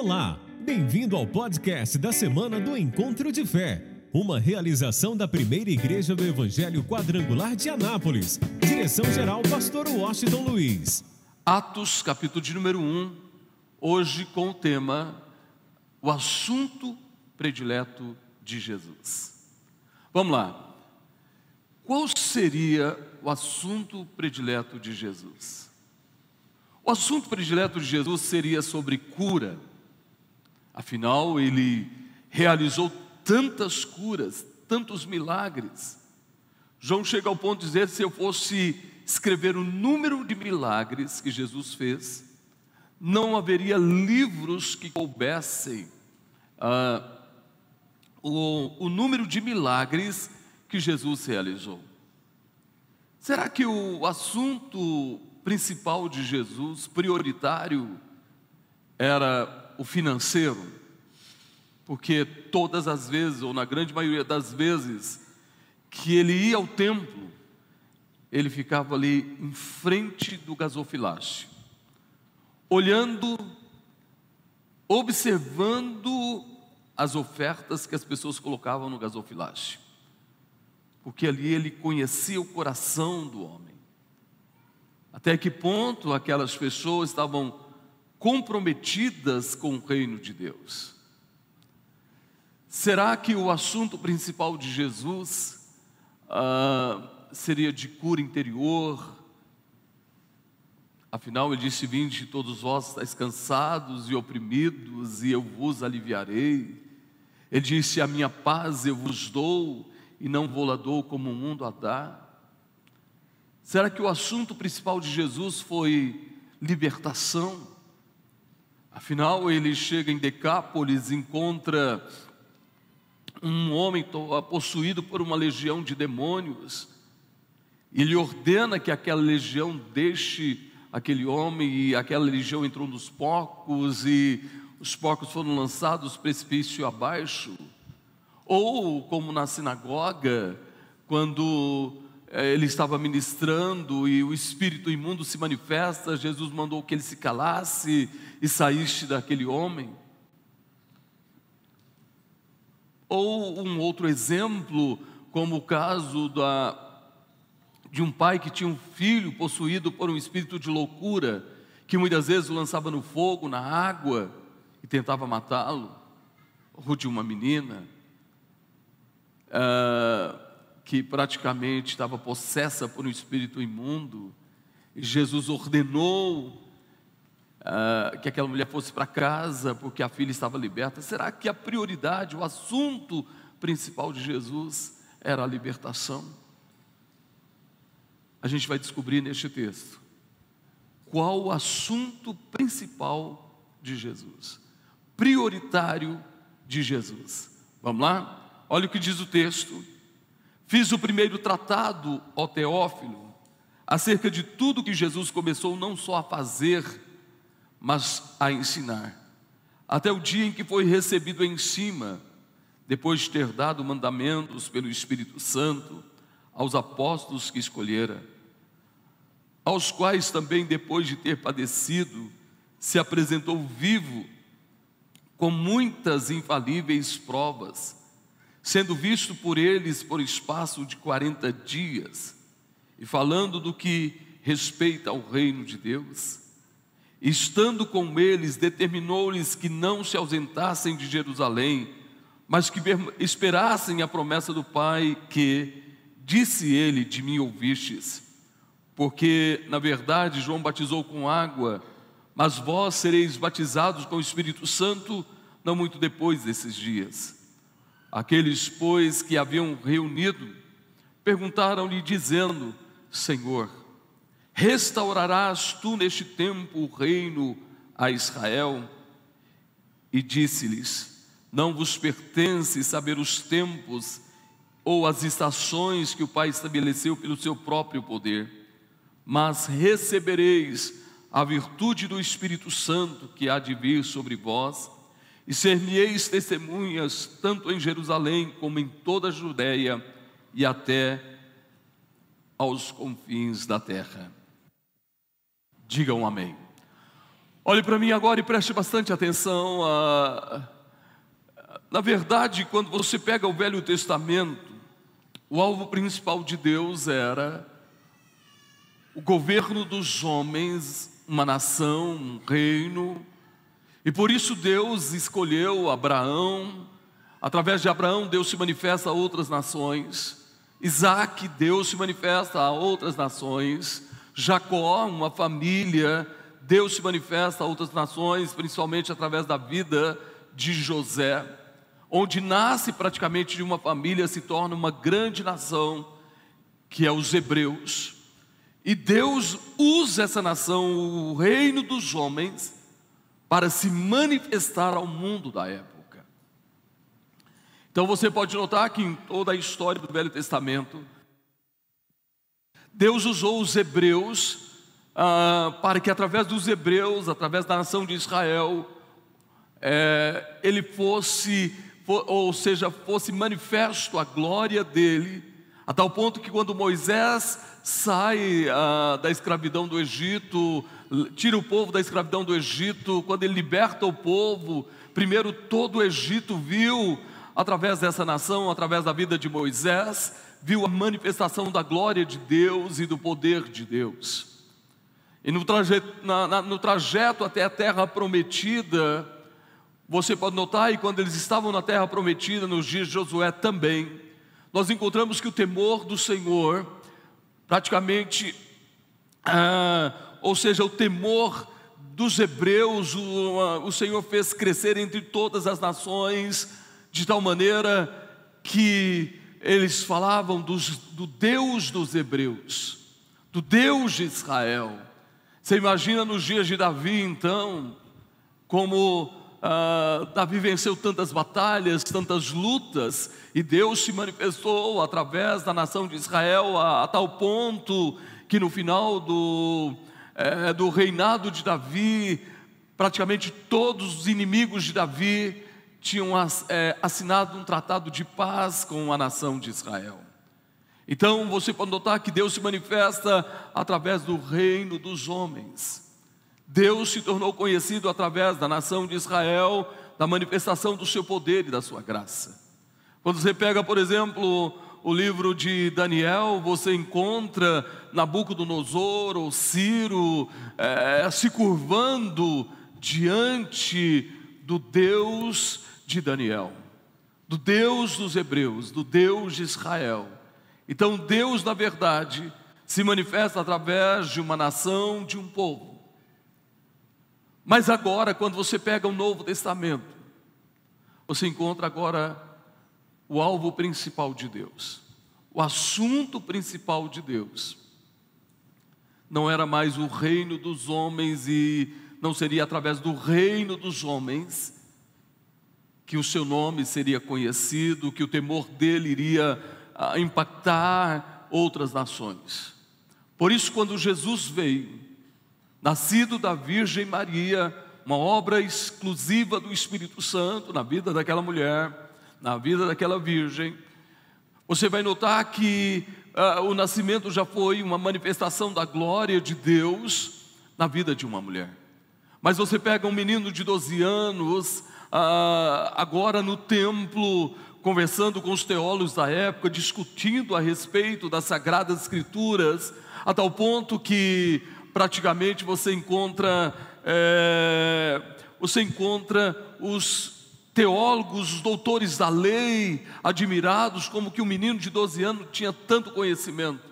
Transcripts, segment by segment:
Olá, bem-vindo ao podcast da semana do Encontro de Fé, uma realização da primeira igreja do Evangelho Quadrangular de Anápolis. Direção-geral, Pastor Washington Luiz. Atos, capítulo de número 1, hoje com o tema O assunto predileto de Jesus. Vamos lá. Qual seria o assunto predileto de Jesus? O assunto predileto de Jesus seria sobre cura Afinal, ele realizou tantas curas, tantos milagres. João chega ao ponto de dizer: se eu fosse escrever o número de milagres que Jesus fez, não haveria livros que coubessem ah, o, o número de milagres que Jesus realizou. Será que o assunto principal de Jesus, prioritário, era o financeiro, porque todas as vezes, ou na grande maioria das vezes, que ele ia ao templo, ele ficava ali em frente do gasofilácio, olhando, observando as ofertas que as pessoas colocavam no gasofilácio, porque ali ele conhecia o coração do homem. Até que ponto aquelas pessoas estavam comprometidas com o reino de Deus. Será que o assunto principal de Jesus ah, seria de cura interior? Afinal, ele disse: Vinde todos vós estáis cansados e oprimidos, e eu vos aliviarei. Ele disse: A minha paz eu vos dou, e não vou lá dou como o mundo a dá. Será que o assunto principal de Jesus foi libertação? Afinal, ele chega em Decápolis, encontra um homem possuído por uma legião de demônios. Ele ordena que aquela legião deixe aquele homem e aquela legião entrou nos porcos e os porcos foram lançados precipício abaixo. Ou como na sinagoga, quando ele estava ministrando e o espírito imundo se manifesta, Jesus mandou que ele se calasse e saísse daquele homem. Ou um outro exemplo, como o caso da, de um pai que tinha um filho possuído por um espírito de loucura, que muitas vezes o lançava no fogo, na água e tentava matá-lo, ou de uma menina. Uh, que praticamente estava possessa por um espírito imundo, e Jesus ordenou uh, que aquela mulher fosse para casa porque a filha estava liberta. Será que a prioridade, o assunto principal de Jesus era a libertação? A gente vai descobrir neste texto qual o assunto principal de Jesus, prioritário de Jesus. Vamos lá? Olha o que diz o texto Fiz o primeiro tratado, ó Teófilo, acerca de tudo que Jesus começou não só a fazer, mas a ensinar, até o dia em que foi recebido em cima, depois de ter dado mandamentos pelo Espírito Santo aos apóstolos que escolhera, aos quais também, depois de ter padecido, se apresentou vivo, com muitas infalíveis provas sendo visto por eles por espaço de 40 dias, e falando do que respeita ao reino de Deus, estando com eles, determinou-lhes que não se ausentassem de Jerusalém, mas que esperassem a promessa do Pai, que, disse ele, de mim ouvistes, porque, na verdade, João batizou com água, mas vós sereis batizados com o Espírito Santo não muito depois desses dias. Aqueles, pois, que haviam reunido, perguntaram-lhe, dizendo: Senhor, restaurarás tu neste tempo o reino a Israel? E disse-lhes: Não vos pertence saber os tempos ou as estações que o Pai estabeleceu pelo seu próprio poder, mas recebereis a virtude do Espírito Santo que há de vir sobre vós e ser-me-eis testemunhas tanto em Jerusalém como em toda a Judéia e até aos confins da terra. Digam amém. Olhe para mim agora e preste bastante atenção. Na verdade, quando você pega o Velho Testamento, o alvo principal de Deus era o governo dos homens, uma nação, um reino, e por isso Deus escolheu Abraão, através de Abraão, Deus se manifesta a outras nações, Isaac, Deus se manifesta a outras nações, Jacó, uma família, Deus se manifesta a outras nações, principalmente através da vida de José, onde nasce praticamente de uma família, se torna uma grande nação, que é os hebreus. E Deus usa essa nação, o reino dos homens, para se manifestar ao mundo da época. Então você pode notar que em toda a história do Velho Testamento, Deus usou os hebreus ah, para que através dos hebreus, através da nação de Israel, é, ele fosse, for, ou seja, fosse manifesto a glória dele, a tal ponto que quando Moisés sai ah, da escravidão do Egito, tira o povo da escravidão do Egito, quando ele liberta o povo, primeiro todo o Egito viu, através dessa nação, através da vida de Moisés, viu a manifestação da glória de Deus e do poder de Deus. E no trajeto, na, na, no trajeto até a terra prometida, você pode notar, e quando eles estavam na terra prometida, nos dias de Josué também, nós encontramos que o temor do Senhor, praticamente, ah, ou seja, o temor dos hebreus, o, o Senhor fez crescer entre todas as nações, de tal maneira que eles falavam dos, do Deus dos hebreus, do Deus de Israel. Você imagina nos dias de Davi, então, como ah, Davi venceu tantas batalhas, tantas lutas, e Deus se manifestou através da nação de Israel a, a tal ponto que no final do, é, do reinado de Davi, praticamente todos os inimigos de Davi tinham é, assinado um tratado de paz com a nação de Israel. Então você pode notar que Deus se manifesta através do reino dos homens. Deus se tornou conhecido através da nação de Israel, da manifestação do seu poder e da sua graça. Quando você pega, por exemplo, o livro de Daniel, você encontra Nabucodonosor ou Ciro é, se curvando diante do Deus de Daniel, do Deus dos Hebreus, do Deus de Israel. Então Deus, na verdade, se manifesta através de uma nação, de um povo. Mas agora, quando você pega o Novo Testamento, você encontra agora o alvo principal de Deus, o assunto principal de Deus. Não era mais o reino dos homens e não seria através do reino dos homens que o seu nome seria conhecido, que o temor dele iria a impactar outras nações. Por isso, quando Jesus veio, nascido da Virgem Maria, uma obra exclusiva do Espírito Santo na vida daquela mulher, na vida daquela virgem, você vai notar que uh, o nascimento já foi uma manifestação da glória de Deus na vida de uma mulher. Mas você pega um menino de 12 anos, uh, agora no templo, conversando com os teólogos da época, discutindo a respeito das Sagradas Escrituras, a tal ponto que praticamente você encontra, é, você encontra os teólogos, os doutores da lei, admirados como que um menino de 12 anos tinha tanto conhecimento.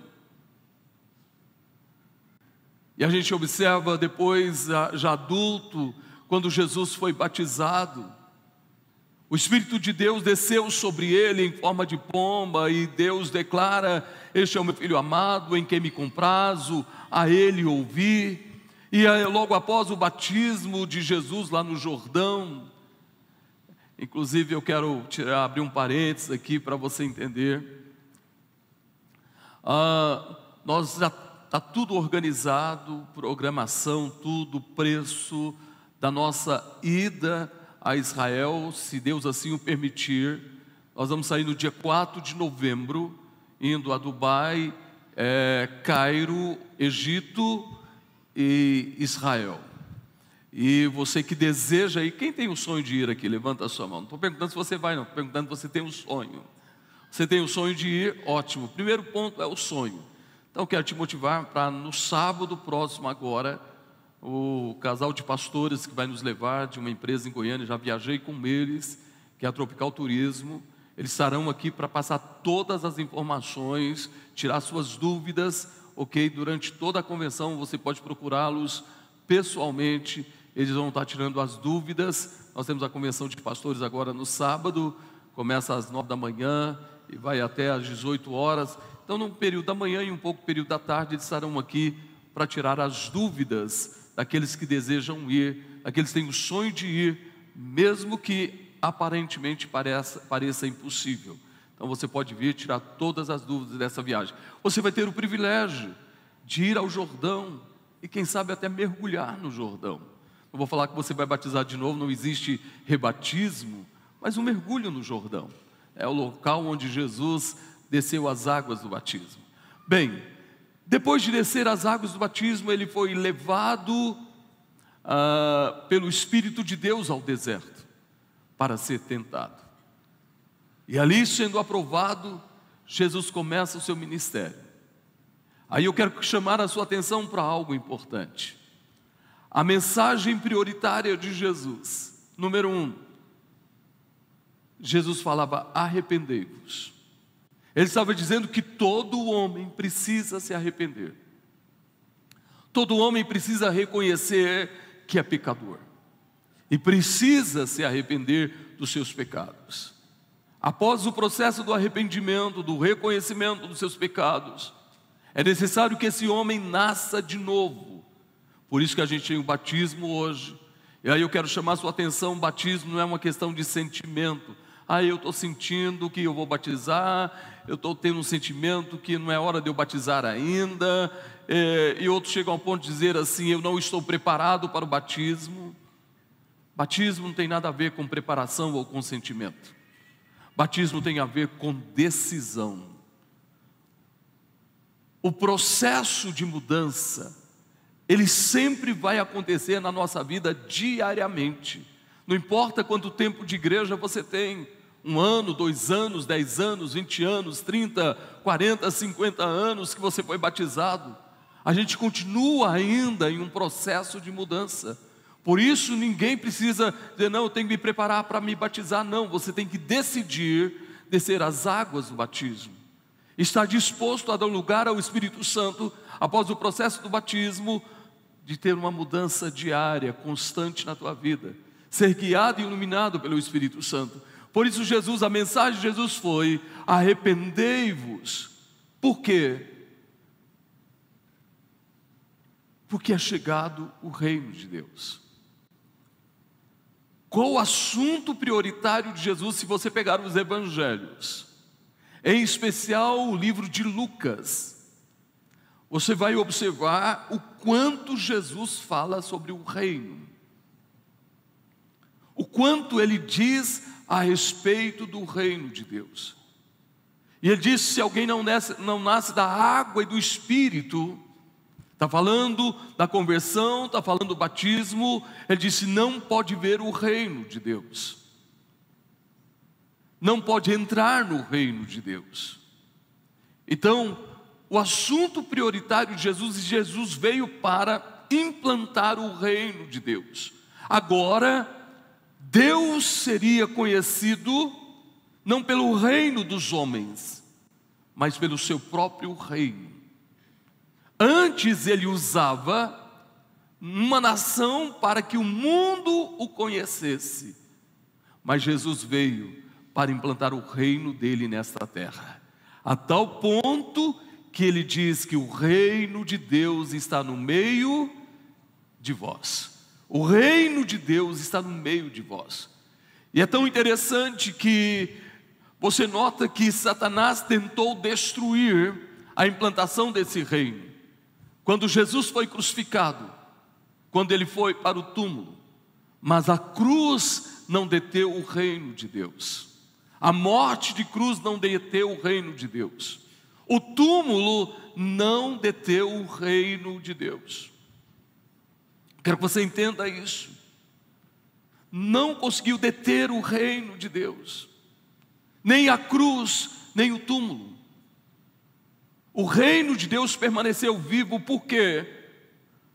E a gente observa depois, já adulto, quando Jesus foi batizado, o Espírito de Deus desceu sobre ele em forma de pomba, e Deus declara: Este é o meu filho amado, em quem me comprazo, a ele ouvi. E logo após o batismo de Jesus lá no Jordão, inclusive eu quero tirar, abrir um parênteses aqui para você entender. Ah, nós já está tudo organizado, programação, tudo, preço da nossa ida a Israel, se Deus assim o permitir. Nós vamos sair no dia 4 de novembro, indo a Dubai, é, Cairo, Egito e Israel. E você que deseja ir, quem tem o sonho de ir aqui? Levanta a sua mão. Não estou perguntando se você vai, não. Estou perguntando se você tem um sonho. Você tem o sonho de ir? Ótimo. Primeiro ponto é o sonho. Então quero te motivar para no sábado próximo agora, o casal de pastores que vai nos levar de uma empresa em Goiânia, já viajei com eles, que é a Tropical Turismo. Eles estarão aqui para passar todas as informações, tirar suas dúvidas, ok? Durante toda a convenção você pode procurá-los pessoalmente, eles vão estar tirando as dúvidas. Nós temos a convenção de pastores agora no sábado, começa às nove da manhã e vai até às 18 horas. Então, num período da manhã e um pouco período da tarde, eles estarão aqui para tirar as dúvidas daqueles que desejam ir, daqueles que têm o sonho de ir, mesmo que aparentemente pareça, pareça impossível. Então você pode vir tirar todas as dúvidas dessa viagem. Você vai ter o privilégio de ir ao Jordão e quem sabe até mergulhar no Jordão. Não vou falar que você vai batizar de novo, não existe rebatismo, mas um mergulho no Jordão. É o local onde Jesus desceu as águas do batismo. Bem, depois de descer as águas do batismo, ele foi levado ah, pelo Espírito de Deus ao deserto para ser tentado. E ali, sendo aprovado, Jesus começa o seu ministério. Aí eu quero chamar a sua atenção para algo importante. A mensagem prioritária de Jesus, número um, Jesus falava: arrependei-vos. Ele estava dizendo que todo homem precisa se arrepender. Todo homem precisa reconhecer que é pecador e precisa se arrepender dos seus pecados. Após o processo do arrependimento, do reconhecimento dos seus pecados, é necessário que esse homem nasça de novo. Por isso que a gente tem o batismo hoje. E aí eu quero chamar a sua atenção: o batismo não é uma questão de sentimento. Ah, eu estou sentindo que eu vou batizar, eu estou tendo um sentimento que não é hora de eu batizar ainda. É, e outros chegam ao ponto de dizer assim: eu não estou preparado para o batismo. Batismo não tem nada a ver com preparação ou consentimento. Batismo tem a ver com decisão. O processo de mudança, ele sempre vai acontecer na nossa vida diariamente. Não importa quanto tempo de igreja você tem, um ano, dois anos, dez anos, vinte anos, trinta, quarenta, cinquenta anos que você foi batizado, a gente continua ainda em um processo de mudança. Por isso ninguém precisa dizer, não, eu tenho que me preparar para me batizar. Não, você tem que decidir descer as águas do batismo. Estar disposto a dar lugar ao Espírito Santo após o processo do batismo, de ter uma mudança diária, constante na tua vida. Ser guiado e iluminado pelo Espírito Santo. Por isso, Jesus, a mensagem de Jesus foi: arrependei-vos. Por quê? Porque é chegado o reino de Deus. Qual o assunto prioritário de Jesus se você pegar os evangelhos? Em especial o livro de Lucas. Você vai observar o quanto Jesus fala sobre o reino. O quanto ele diz a respeito do reino de Deus. E ele diz: se alguém não nasce, não nasce da água e do espírito, Está falando da conversão, está falando do batismo. Ele disse: não pode ver o reino de Deus, não pode entrar no reino de Deus. Então, o assunto prioritário de Jesus, Jesus veio para implantar o reino de Deus. Agora, Deus seria conhecido não pelo reino dos homens, mas pelo seu próprio reino. Antes ele usava uma nação para que o mundo o conhecesse. Mas Jesus veio para implantar o reino dele nesta terra, a tal ponto que ele diz que o reino de Deus está no meio de vós. O reino de Deus está no meio de vós. E é tão interessante que você nota que Satanás tentou destruir a implantação desse reino. Quando Jesus foi crucificado, quando ele foi para o túmulo, mas a cruz não deteu o reino de Deus. A morte de cruz não deteu o reino de Deus. O túmulo não deteu o reino de Deus. Quero que você entenda isso. Não conseguiu deter o reino de Deus, nem a cruz, nem o túmulo. O reino de Deus permaneceu vivo, por quê?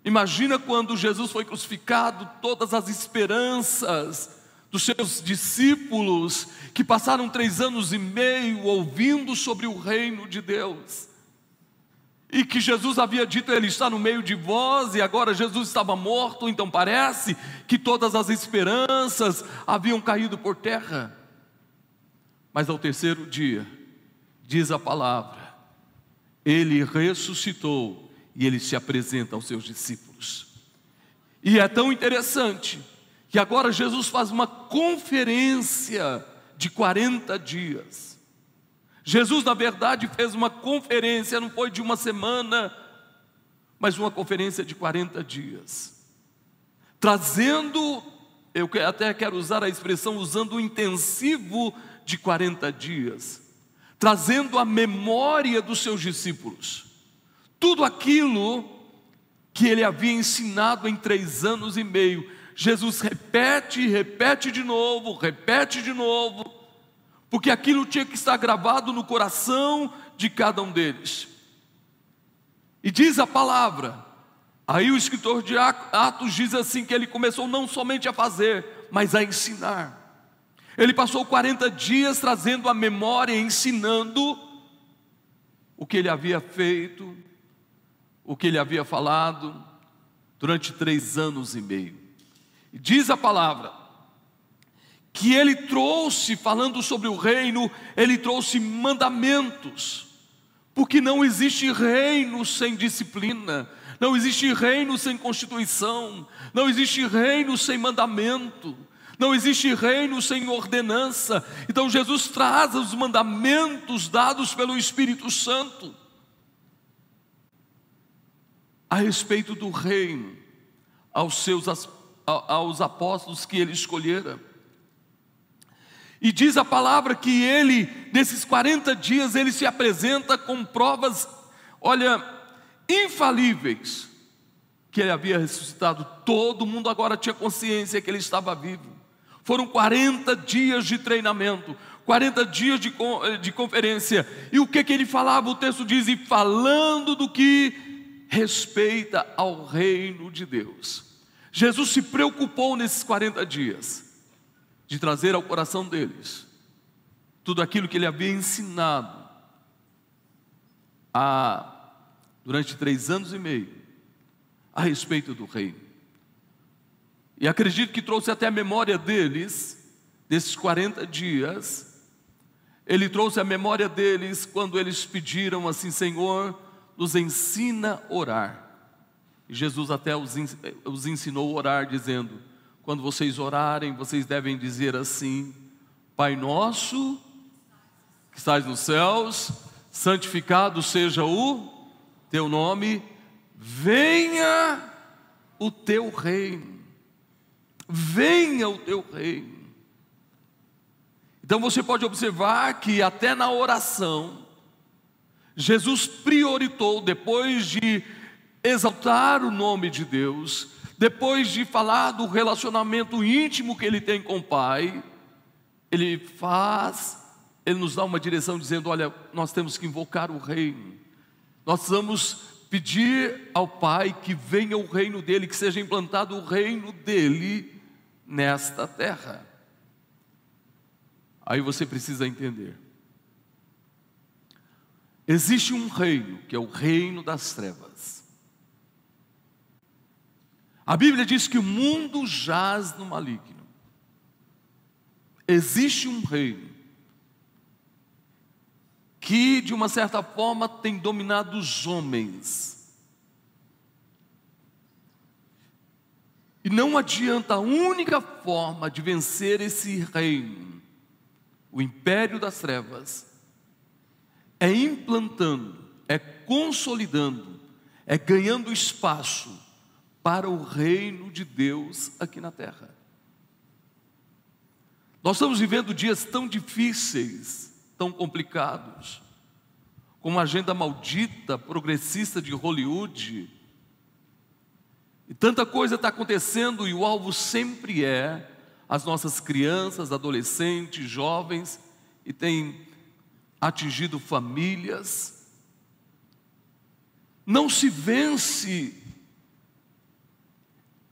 Imagina quando Jesus foi crucificado, todas as esperanças dos seus discípulos, que passaram três anos e meio ouvindo sobre o reino de Deus, e que Jesus havia dito: Ele está no meio de vós, e agora Jesus estava morto, então parece que todas as esperanças haviam caído por terra. Mas ao terceiro dia, diz a palavra, ele ressuscitou e ele se apresenta aos seus discípulos. E é tão interessante que agora Jesus faz uma conferência de 40 dias. Jesus, na verdade, fez uma conferência, não foi de uma semana, mas uma conferência de 40 dias, trazendo, eu até quero usar a expressão, usando o intensivo de 40 dias, trazendo a memória dos seus discípulos, tudo aquilo que ele havia ensinado em três anos e meio. Jesus repete, repete de novo, repete de novo, porque aquilo tinha que estar gravado no coração de cada um deles. E diz a palavra, aí o escritor de Atos diz assim: que ele começou não somente a fazer, mas a ensinar. Ele passou 40 dias trazendo a memória, ensinando o que ele havia feito, o que ele havia falado, durante três anos e meio. Diz a palavra, que ele trouxe, falando sobre o reino, ele trouxe mandamentos, porque não existe reino sem disciplina, não existe reino sem constituição, não existe reino sem mandamento, não existe reino sem ordenança. Então Jesus traz os mandamentos dados pelo Espírito Santo a respeito do reino aos seus aos apóstolos que ele escolhera. E diz a palavra que ele, nesses 40 dias, ele se apresenta com provas, olha, infalíveis, que ele havia ressuscitado. Todo mundo agora tinha consciência que ele estava vivo. Foram 40 dias de treinamento, 40 dias de, de conferência. E o que, que ele falava? O texto diz: e falando do que respeita ao reino de Deus. Jesus se preocupou nesses 40 dias de trazer ao coração deles tudo aquilo que ele havia ensinado a, durante três anos e meio a respeito do reino. E acredito que trouxe até a memória deles, desses 40 dias, ele trouxe a memória deles quando eles pediram assim: Senhor, nos ensina a orar. Jesus até os ensinou a orar, dizendo: quando vocês orarem, vocês devem dizer assim: Pai nosso, que estás nos céus, santificado seja o teu nome, venha o teu reino. Venha o teu reino. Então você pode observar que até na oração, Jesus prioritou, depois de exaltar o nome de Deus, depois de falar do relacionamento íntimo que ele tem com o Pai, ele faz, ele nos dá uma direção dizendo: olha, nós temos que invocar o reino, nós vamos pedir ao Pai que venha o reino dele, que seja implantado o reino dele nesta terra. Aí você precisa entender. Existe um reino, que é o reino das trevas. A Bíblia diz que o mundo jaz no maligno. Existe um reino que, de uma certa forma, tem dominado os homens. E não adianta, a única forma de vencer esse reino, o império das trevas, é implantando, é consolidando, é ganhando espaço para o reino de Deus aqui na terra. Nós estamos vivendo dias tão difíceis, tão complicados, com uma agenda maldita, progressista de Hollywood. E tanta coisa está acontecendo e o alvo sempre é as nossas crianças, adolescentes, jovens, e tem atingido famílias. Não se vence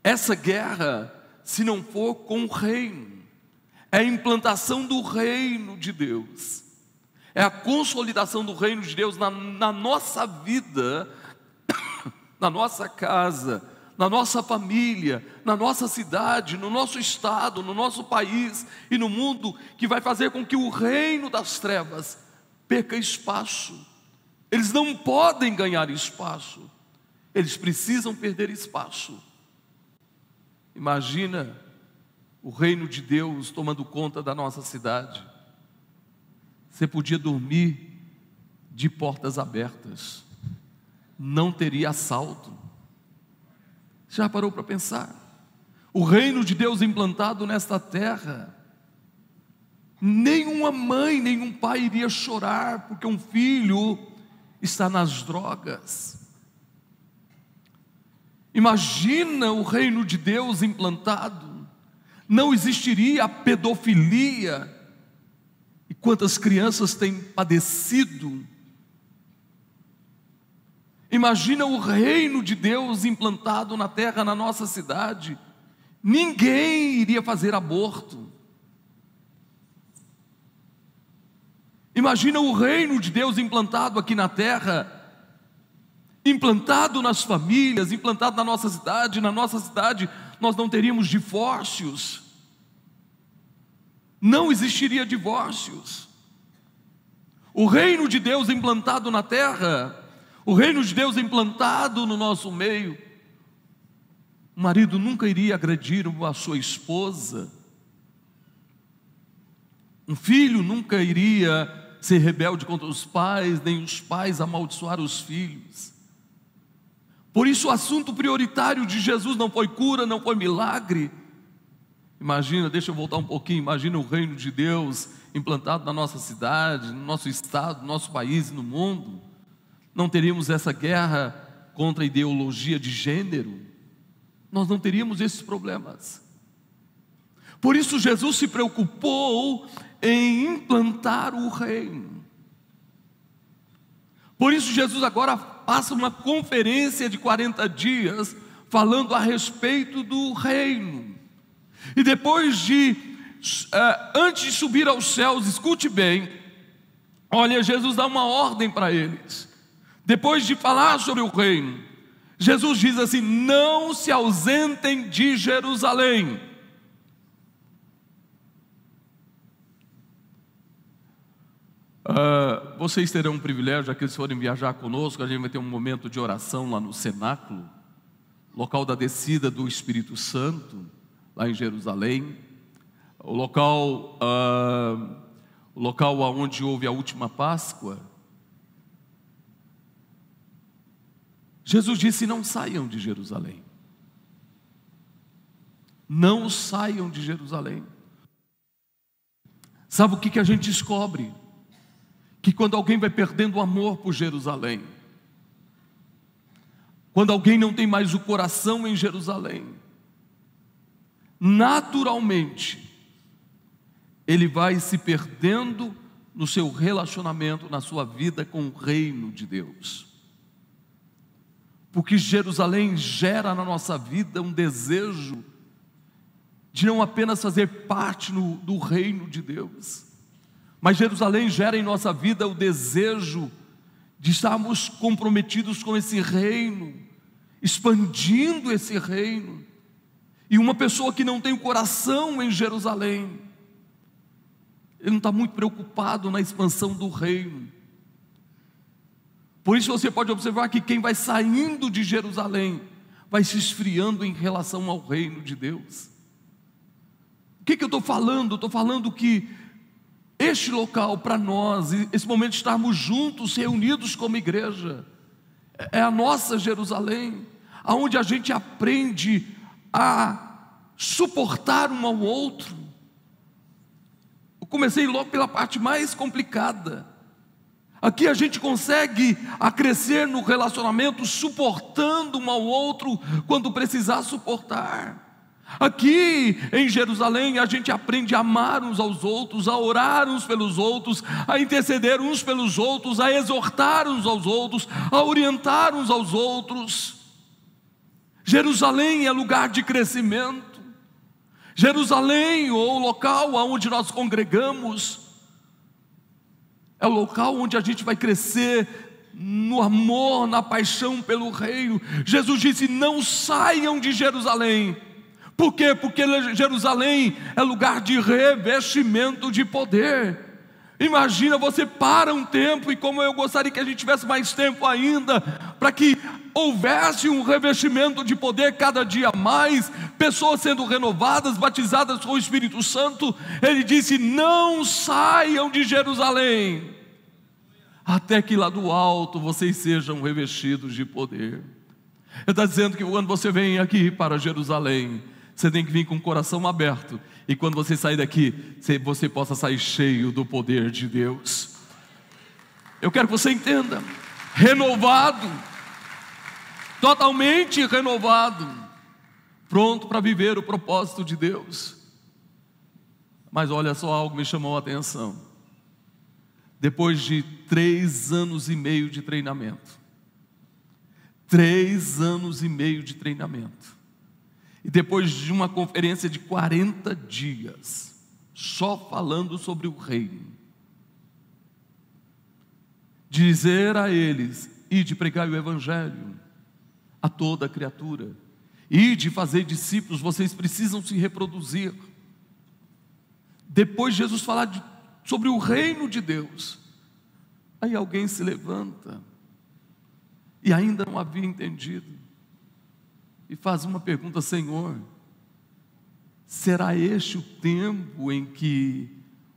essa guerra se não for com o reino. É a implantação do reino de Deus. É a consolidação do reino de Deus na, na nossa vida, na nossa casa, na nossa família, na nossa cidade, no nosso estado, no nosso país e no mundo, que vai fazer com que o reino das trevas perca espaço. Eles não podem ganhar espaço, eles precisam perder espaço. Imagina o reino de Deus tomando conta da nossa cidade. Você podia dormir de portas abertas, não teria assalto já parou para pensar? O reino de Deus implantado nesta terra, nenhuma mãe, nenhum pai iria chorar porque um filho está nas drogas. Imagina o reino de Deus implantado, não existiria a pedofilia, e quantas crianças têm padecido Imagina o reino de Deus implantado na terra, na nossa cidade. Ninguém iria fazer aborto. Imagina o reino de Deus implantado aqui na terra, implantado nas famílias, implantado na nossa cidade. Na nossa cidade nós não teríamos divórcios, não existiria divórcios. O reino de Deus implantado na terra, o reino de Deus implantado no nosso meio. O marido nunca iria agredir a sua esposa. Um filho nunca iria ser rebelde contra os pais, nem os pais amaldiçoar os filhos. Por isso, o assunto prioritário de Jesus não foi cura, não foi milagre. Imagina, deixa eu voltar um pouquinho. Imagina o reino de Deus implantado na nossa cidade, no nosso estado, no nosso país no mundo não teríamos essa guerra contra a ideologia de gênero, nós não teríamos esses problemas. Por isso, Jesus se preocupou em implantar o reino. Por isso, Jesus agora passa uma conferência de 40 dias falando a respeito do reino. E depois de, uh, antes de subir aos céus, escute bem, olha, Jesus dá uma ordem para eles. Depois de falar sobre o reino, Jesus diz assim: não se ausentem de Jerusalém. Uh, vocês terão um privilégio, já que eles forem viajar conosco, a gente vai ter um momento de oração lá no cenáculo, local da descida do Espírito Santo, lá em Jerusalém, o local, uh, o local onde houve a última Páscoa, Jesus disse: Não saiam de Jerusalém. Não saiam de Jerusalém. Sabe o que, que a gente descobre? Que quando alguém vai perdendo o amor por Jerusalém, quando alguém não tem mais o coração em Jerusalém, naturalmente, ele vai se perdendo no seu relacionamento, na sua vida com o reino de Deus. Porque Jerusalém gera na nossa vida um desejo de não apenas fazer parte no, do reino de Deus, mas Jerusalém gera em nossa vida o desejo de estarmos comprometidos com esse reino, expandindo esse reino. E uma pessoa que não tem o coração em Jerusalém, ele não está muito preocupado na expansão do reino por isso você pode observar que quem vai saindo de Jerusalém vai se esfriando em relação ao reino de Deus. O que, que eu estou falando? Estou falando que este local para nós, esse momento de estarmos juntos, reunidos como igreja, é a nossa Jerusalém, aonde a gente aprende a suportar um ao outro. Eu comecei logo pela parte mais complicada Aqui a gente consegue a crescer no relacionamento, suportando um ao outro quando precisar suportar. Aqui em Jerusalém a gente aprende a amar uns aos outros, a orar uns pelos outros, a interceder uns pelos outros, a exortar uns aos outros, a orientar uns aos outros. Jerusalém é lugar de crescimento. Jerusalém, ou local onde nós congregamos, é o local onde a gente vai crescer no amor, na paixão pelo reino. Jesus disse: Não saiam de Jerusalém. Por quê? Porque Jerusalém é lugar de revestimento de poder. Imagina você para um tempo, e como eu gostaria que a gente tivesse mais tempo ainda, para que houvesse um revestimento de poder cada dia mais, pessoas sendo renovadas, batizadas com o Espírito Santo. Ele disse: Não saiam de Jerusalém, até que lá do alto vocês sejam revestidos de poder. Ele está dizendo que quando você vem aqui para Jerusalém, você tem que vir com o coração aberto, e quando você sair daqui, você possa sair cheio do poder de Deus. Eu quero que você entenda, renovado, totalmente renovado, pronto para viver o propósito de Deus. Mas olha só, algo me chamou a atenção. Depois de três anos e meio de treinamento, três anos e meio de treinamento, e depois de uma conferência de 40 dias, só falando sobre o reino, dizer a eles: e de pregar o evangelho, a toda criatura. E de fazer discípulos, vocês precisam se reproduzir. Depois Jesus falar de, sobre o reino de Deus. Aí alguém se levanta e ainda não havia entendido e faz uma pergunta, Senhor: será este o tempo em que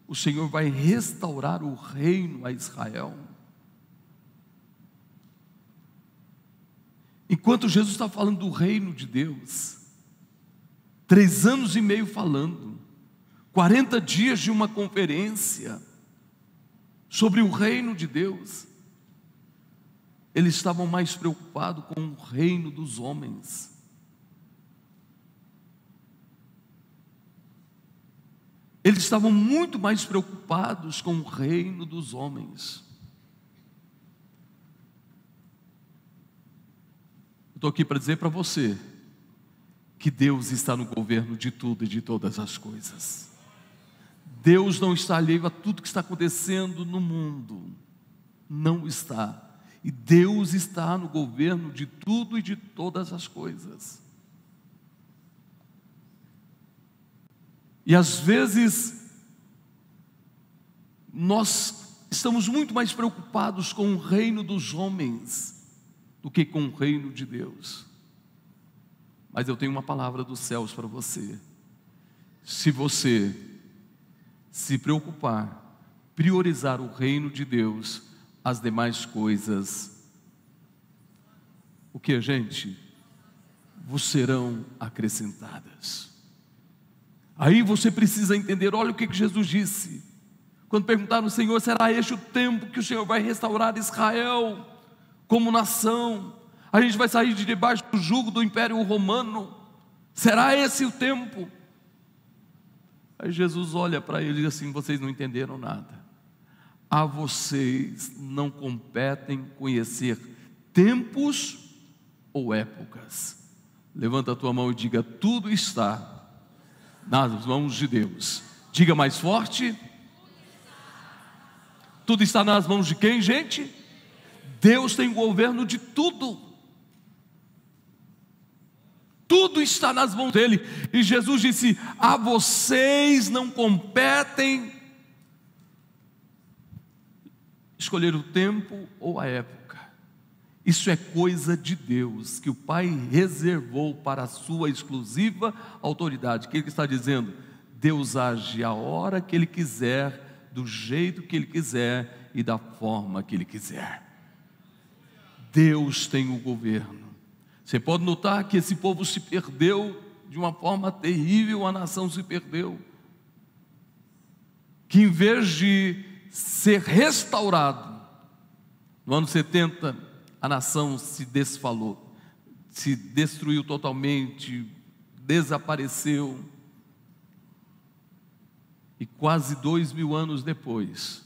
o Senhor vai restaurar o reino a Israel? Enquanto Jesus está falando do reino de Deus, três anos e meio falando, 40 dias de uma conferência sobre o reino de Deus, eles estavam mais preocupados com o reino dos homens. Eles estavam muito mais preocupados com o reino dos homens. Estou aqui para dizer para você que Deus está no governo de tudo e de todas as coisas. Deus não está alheio a tudo que está acontecendo no mundo. Não está. E Deus está no governo de tudo e de todas as coisas. E às vezes, nós estamos muito mais preocupados com o reino dos homens do que com o reino de Deus. Mas eu tenho uma palavra dos céus para você. Se você se preocupar, priorizar o reino de Deus, as demais coisas, o que, gente? Vos serão acrescentadas. Aí você precisa entender, olha o que Jesus disse. Quando perguntaram ao Senhor, será este o tempo que o Senhor vai restaurar Israel? como nação, a gente vai sair de debaixo do jugo do Império Romano. Será esse o tempo? Aí Jesus olha para ele e diz assim: vocês não entenderam nada. A vocês não competem conhecer tempos ou épocas. Levanta a tua mão e diga: tudo está nas mãos de Deus. Diga mais forte. Tudo está nas mãos de quem, gente? Deus tem o governo de tudo. Tudo está nas mãos dele. E Jesus disse: A vocês não competem escolher o tempo ou a época. Isso é coisa de Deus, que o Pai reservou para a sua exclusiva autoridade. O que ele está dizendo? Deus age a hora que Ele quiser, do jeito que Ele quiser e da forma que Ele quiser. Deus tem o governo. Você pode notar que esse povo se perdeu de uma forma terrível, a nação se perdeu. Que em vez de ser restaurado, No ano 70, a nação se desfalou, se destruiu totalmente, desapareceu. E quase dois mil anos depois,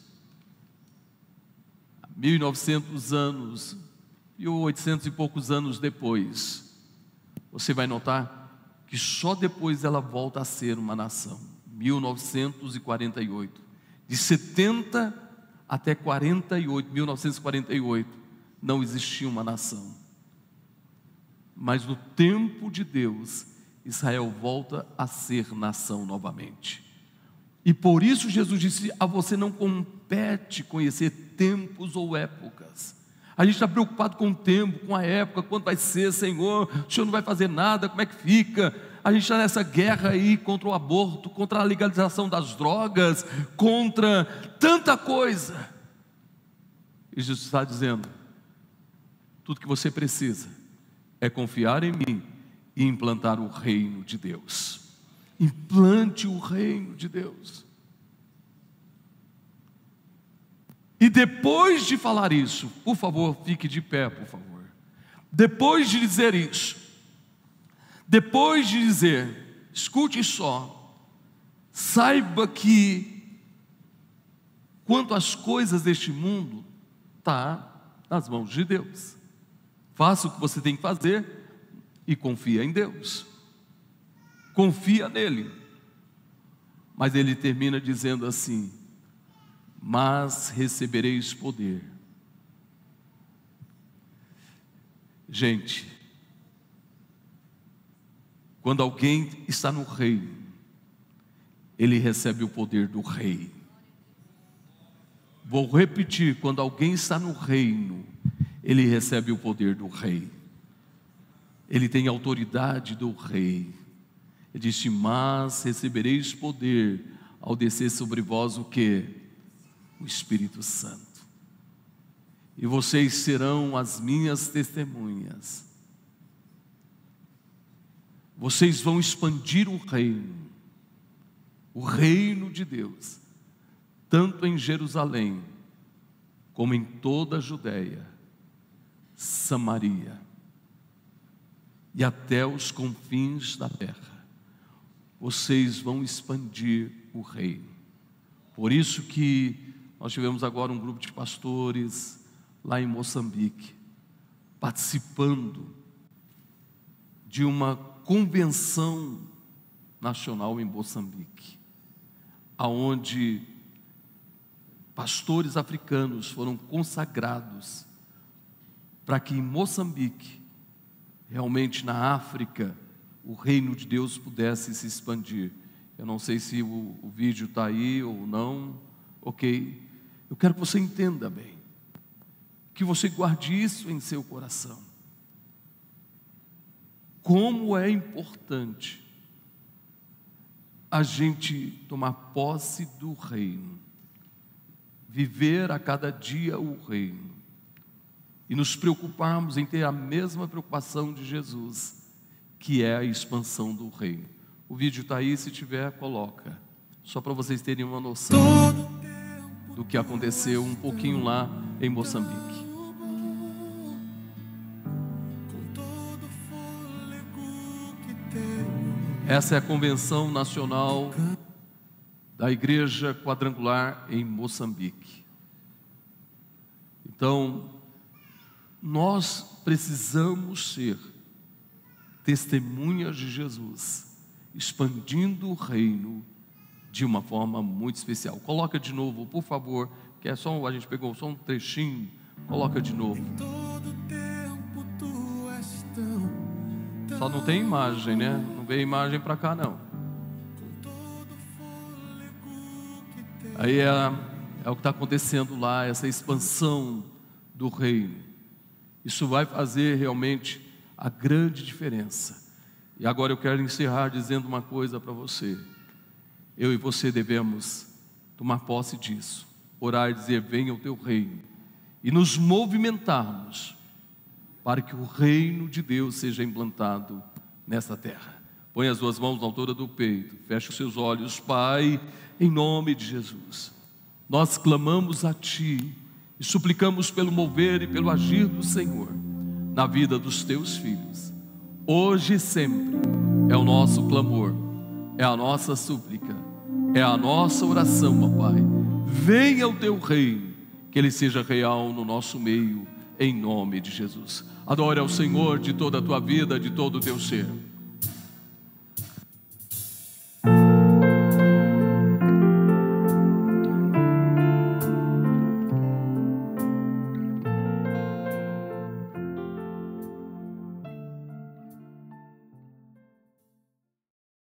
1.900 anos, 1.800 e poucos anos depois, você vai notar que só depois ela volta a ser uma nação. 1948. De 70 até 48, 1948, não existia uma nação. Mas no tempo de Deus, Israel volta a ser nação novamente. E por isso Jesus disse: a você não compete conhecer tempos ou épocas. A gente está preocupado com o tempo, com a época, quando vai ser, Senhor, o Senhor não vai fazer nada, como é que fica? A gente está nessa guerra aí contra o aborto, contra a legalização das drogas, contra tanta coisa. E Jesus está dizendo: tudo que você precisa é confiar em mim e implantar o reino de Deus. Implante o reino de Deus. E depois de falar isso, por favor, fique de pé, por favor. Depois de dizer isso, depois de dizer, escute só, saiba que quanto às coisas deste mundo, está nas mãos de Deus. Faça o que você tem que fazer e confia em Deus confia nele. Mas ele termina dizendo assim: Mas recebereis poder. Gente, quando alguém está no reino, ele recebe o poder do rei. Vou repetir: quando alguém está no reino, ele recebe o poder do rei. Ele tem autoridade do rei. Ele disse: Mas recebereis poder ao descer sobre vós o que? O Espírito Santo. E vocês serão as minhas testemunhas. Vocês vão expandir o reino, o reino de Deus, tanto em Jerusalém, como em toda a Judéia, Samaria e até os confins da terra vocês vão expandir o reino. Por isso que nós tivemos agora um grupo de pastores lá em Moçambique, participando de uma convenção nacional em Moçambique, aonde pastores africanos foram consagrados para que em Moçambique, realmente na África, o reino de Deus pudesse se expandir. Eu não sei se o, o vídeo está aí ou não, ok? Eu quero que você entenda bem, que você guarde isso em seu coração. Como é importante a gente tomar posse do reino, viver a cada dia o reino, e nos preocuparmos em ter a mesma preocupação de Jesus que é a expansão do reino. O vídeo está aí, se tiver, coloca. Só para vocês terem uma noção do que aconteceu um pouquinho lá em Moçambique. Essa é a convenção nacional da Igreja Quadrangular em Moçambique. Então, nós precisamos ser testemunhas de Jesus, expandindo o reino de uma forma muito especial. Coloca de novo, por favor, que é só a gente pegou só um trechinho. Coloca de novo. Só não tem imagem, né? Não veio imagem para cá não. Aí é, é o que está acontecendo lá, essa expansão do reino. Isso vai fazer realmente a grande diferença. E agora eu quero encerrar dizendo uma coisa para você. Eu e você devemos tomar posse disso, orar e dizer: Venha o teu reino, e nos movimentarmos para que o reino de Deus seja implantado nesta terra. Põe as duas mãos na altura do peito, feche os seus olhos, Pai, em nome de Jesus. Nós clamamos a Ti e suplicamos pelo mover e pelo agir do Senhor na vida dos teus filhos. Hoje e sempre é o nosso clamor, é a nossa súplica, é a nossa oração, ó Pai. Venha o teu reino, que ele seja real no nosso meio, em nome de Jesus. Adore ao Senhor de toda a tua vida, de todo o teu ser.